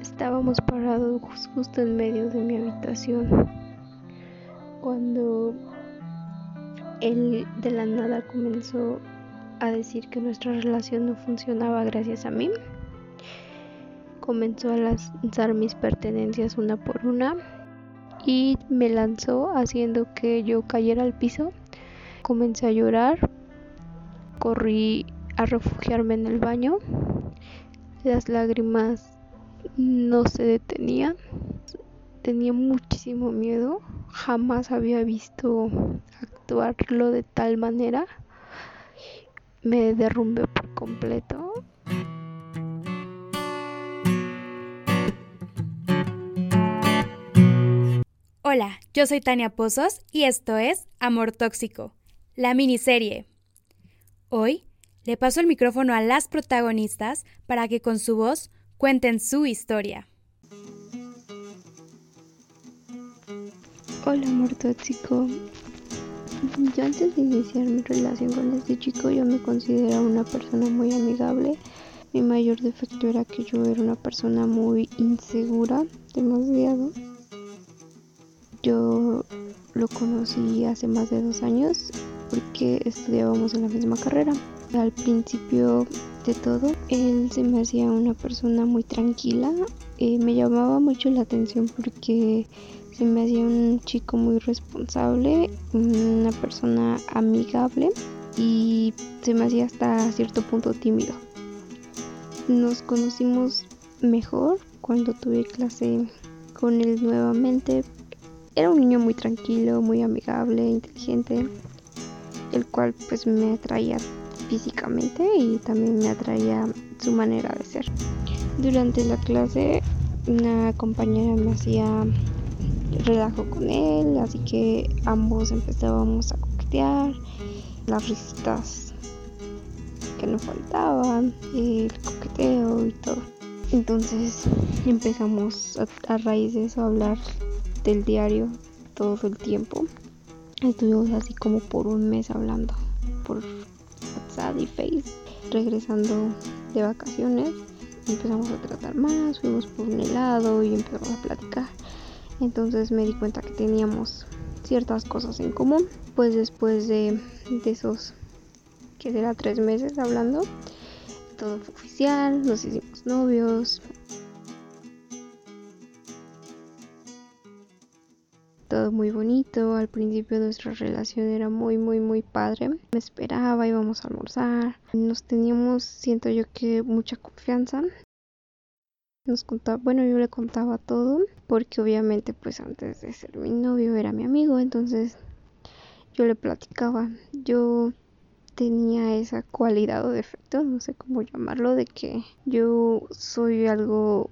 Estábamos parados justo en medio de mi habitación cuando él de la nada comenzó a decir que nuestra relación no funcionaba gracias a mí. Comenzó a lanzar mis pertenencias una por una y me lanzó haciendo que yo cayera al piso. Comencé a llorar, corrí a refugiarme en el baño. Las lágrimas no se detenían. Tenía muchísimo miedo. Jamás había visto actuarlo de tal manera. Me derrumbé por completo. Hola, yo soy Tania Pozos y esto es Amor Tóxico, la miniserie. Hoy le paso el micrófono a las protagonistas para que con su voz cuenten su historia. Hola, amor tóxico. Yo antes de iniciar mi relación con este chico yo me consideraba una persona muy amigable. Mi mayor defecto era que yo era una persona muy insegura, demasiado. Yo lo conocí hace más de dos años porque estudiábamos en la misma carrera. Al principio de todo, él se me hacía una persona muy tranquila. Eh, me llamaba mucho la atención porque se me hacía un chico muy responsable, una persona amigable y se me hacía hasta cierto punto tímido. Nos conocimos mejor cuando tuve clase con él nuevamente. Era un niño muy tranquilo, muy amigable, inteligente, el cual pues me atraía físicamente y también me atraía su manera de ser. Durante la clase una compañera me hacía relajo con él, así que ambos empezábamos a coquetear, las risitas que no faltaban, el coqueteo y todo. Entonces empezamos a, a raíz de eso a hablar del diario todo el tiempo. Estuvimos así como por un mes hablando por Face. Regresando de vacaciones empezamos a tratar más, fuimos por un helado y empezamos a platicar. Entonces me di cuenta que teníamos ciertas cosas en común. Pues después de, esos, que será tres meses hablando, todo fue oficial, nos hicimos novios. Muy bonito, al principio nuestra relación era muy muy muy padre. Me esperaba, íbamos a almorzar, nos teníamos, siento yo que mucha confianza nos contaba, bueno, yo le contaba todo, porque obviamente pues antes de ser mi novio era mi amigo, entonces yo le platicaba. Yo tenía esa cualidad o defecto, no sé cómo llamarlo, de que yo soy algo,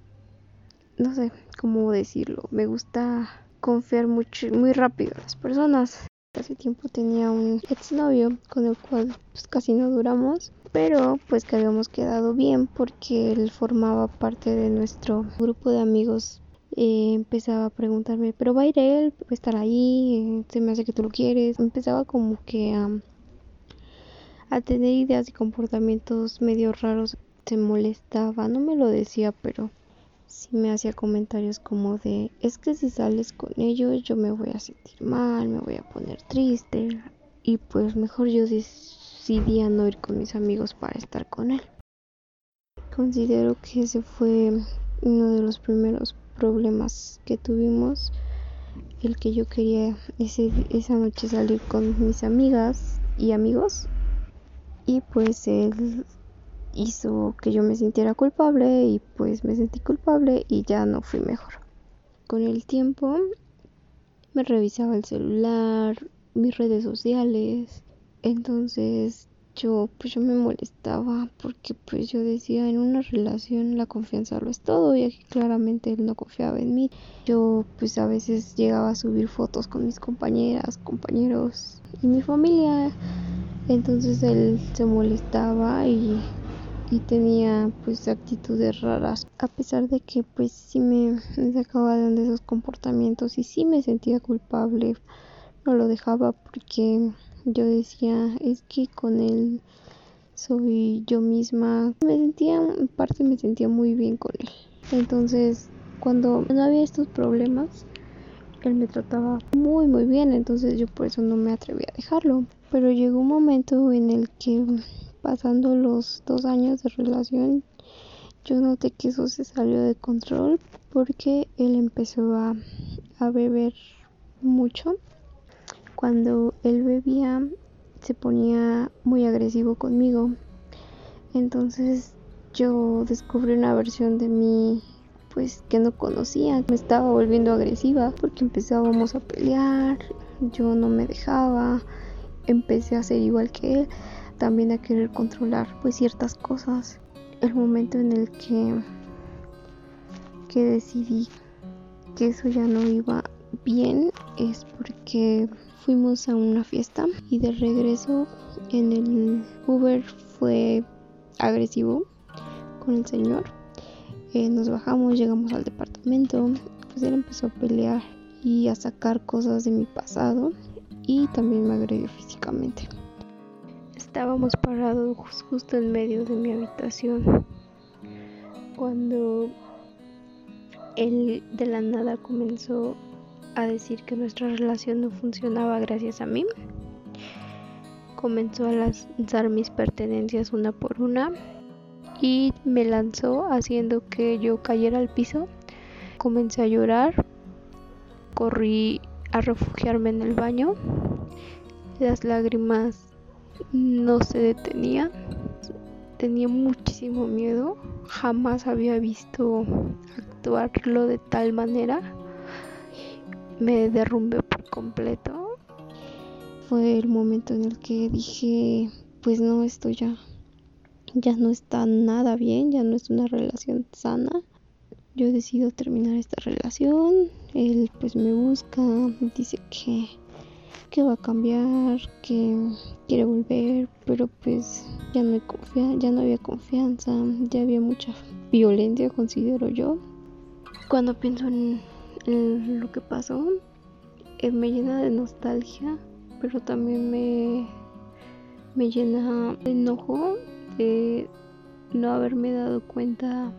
no sé cómo decirlo, me gusta confiar mucho, muy rápido en las personas. Hace tiempo tenía un exnovio con el cual pues casi no duramos pero pues que habíamos quedado bien porque él formaba parte de nuestro grupo de amigos. Eh, empezaba a preguntarme, pero va a ir él, va a estar ahí, se me hace que tú lo quieres. Empezaba como que a, a tener ideas y comportamientos medio raros. Se molestaba, no me lo decía, pero sí me hacía comentarios como de, es que si sales con ellos yo me voy a sentir mal, me voy a poner triste. Y pues mejor yo decidí no ir con mis amigos para estar con él. Considero que ese fue uno de los primeros problemas que tuvimos, el que yo quería ese, esa noche salir con mis amigas y amigos y pues él hizo que yo me sintiera culpable y pues me sentí culpable y ya no fui mejor. Con el tiempo me revisaba el celular, mis redes sociales entonces yo pues yo me molestaba porque pues yo decía en una relación la confianza lo es todo y aquí claramente él no confiaba en mí. Yo pues a veces llegaba a subir fotos con mis compañeras, compañeros y mi familia. Entonces él se molestaba y, y tenía pues actitudes raras. A pesar de que pues sí me, sacaba de esos comportamientos y sí me sentía culpable, no lo dejaba porque yo decía, es que con él soy yo misma. Me sentía, en parte me sentía muy bien con él. Entonces, cuando no había estos problemas, él me trataba muy muy bien, entonces yo por eso no me atreví a dejarlo. Pero llegó un momento en el que pasando los dos años de relación, yo noté que eso se salió de control porque él empezó a, a beber mucho. Cuando él bebía se ponía muy agresivo conmigo. Entonces yo descubrí una versión de mí pues que no conocía, me estaba volviendo agresiva porque empezábamos a pelear, yo no me dejaba, empecé a ser igual que él, también a querer controlar pues ciertas cosas. El momento en el que que decidí que eso ya no iba bien es porque fuimos a una fiesta y de regreso en el Uber fue agresivo con el señor. Eh, nos bajamos, llegamos al departamento, pues él empezó a pelear y a sacar cosas de mi pasado y también me agredió físicamente. Estábamos parados justo en medio de mi habitación cuando él de la nada comenzó a decir que nuestra relación no funcionaba gracias a mí. Comenzó a lanzar mis pertenencias una por una y me lanzó haciendo que yo cayera al piso. Comencé a llorar, corrí a refugiarme en el baño. Las lágrimas no se detenían. Tenía muchísimo miedo. Jamás había visto actuarlo de tal manera me derrumbé por completo. Fue el momento en el que dije, pues no, esto ya, ya no está nada bien, ya no es una relación sana. Yo decido terminar esta relación. Él pues me busca, dice que, que va a cambiar, que quiere volver, pero pues ya no hay ya no había confianza, ya había mucha violencia, considero yo. Cuando pienso en lo que pasó eh, me llena de nostalgia, pero también me, me llena de enojo de no haberme dado cuenta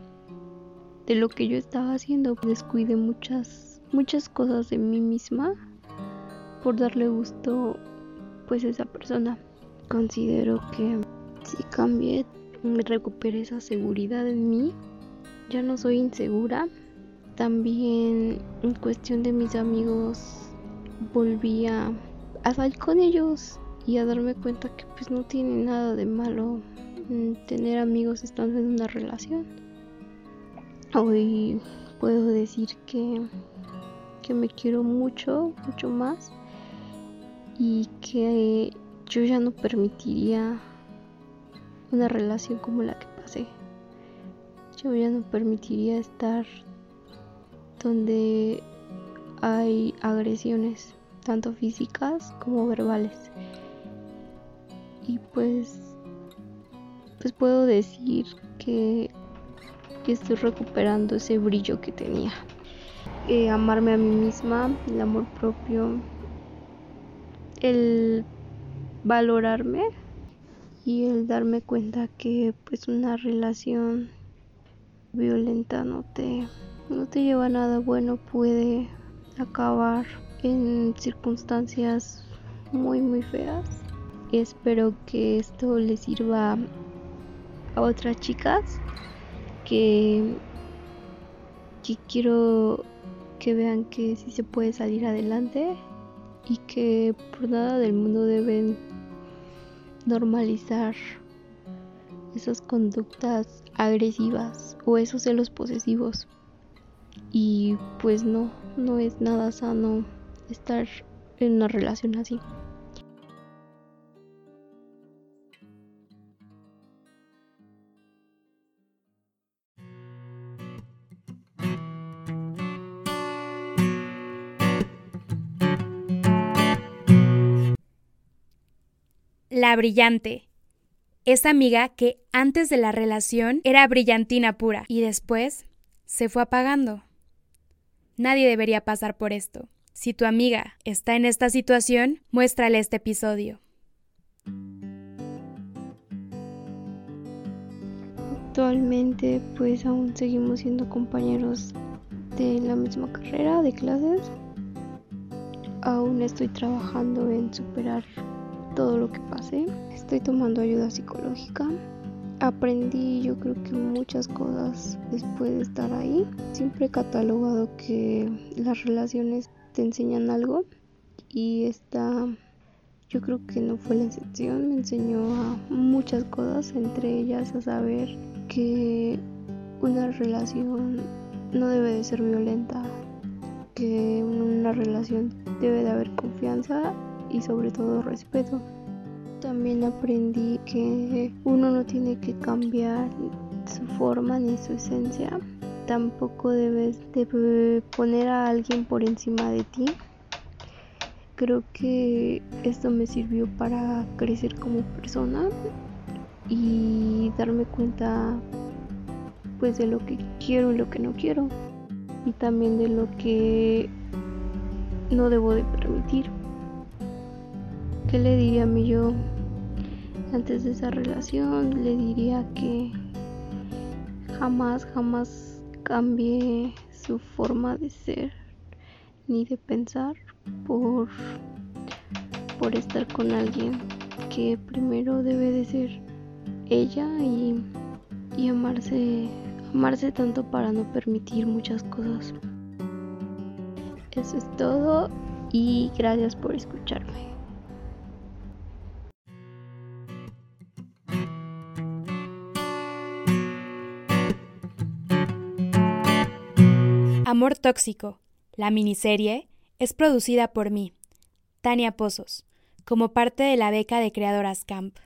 de lo que yo estaba haciendo. Descuide muchas, muchas cosas de mí misma por darle gusto pues a esa persona. Considero que si cambié, recuperé esa seguridad en mí. Ya no soy insegura, también en cuestión de mis amigos volví a, salir con ellos y a darme cuenta que pues no tiene nada de malo tener amigos estando en una relación. Hoy puedo decir que, que me quiero mucho, mucho más y que yo ya no permitiría una relación como la que pasé. Yo ya no permitiría estar donde hay agresiones, tanto físicas como verbales. Y pues, pues puedo decir que, estoy recuperando ese brillo que tenía. Eh, amarme a mí misma, el amor propio, el valorarme y el darme cuenta que pues una relación violenta no te no te lleva a nada bueno, puede acabar en circunstancias muy muy feas. Espero que esto les sirva a otras chicas que, que quiero que vean que sí se puede salir adelante y que por nada del mundo deben normalizar esas conductas agresivas o esos celos posesivos y pues no, no es nada sano estar en una relación así. La brillante. Esa amiga que antes de la relación era brillantina pura y después se fue apagando. Nadie debería pasar por esto. Si tu amiga está en esta situación, muéstrale este episodio. Actualmente pues aún seguimos siendo compañeros de la misma carrera de clases. Aún estoy trabajando en superar todo lo que pasé. Estoy tomando ayuda psicológica. Aprendí yo creo que muchas cosas después de estar ahí. Siempre he catalogado que las relaciones te enseñan algo y esta yo creo que no fue la excepción, me enseñó a muchas cosas, entre ellas a saber que una relación no debe de ser violenta, que una relación debe de haber confianza y sobre todo respeto. También aprendí que uno no tiene que cambiar su forma ni su esencia. Tampoco debes de poner a alguien por encima de ti. Creo que esto me sirvió para crecer como persona y darme cuenta pues de lo que quiero y lo que no quiero y también de lo que no debo de permitir. ¿Qué le diría a mí yo antes de esa relación? Le diría que jamás, jamás cambie su forma de ser ni de pensar por, por estar con alguien que primero debe de ser ella y, y amarse, amarse tanto para no permitir muchas cosas. Eso es todo y gracias por escucharme. Amor Tóxico, la miniserie, es producida por mí, Tania Pozos, como parte de la beca de Creadoras Camp.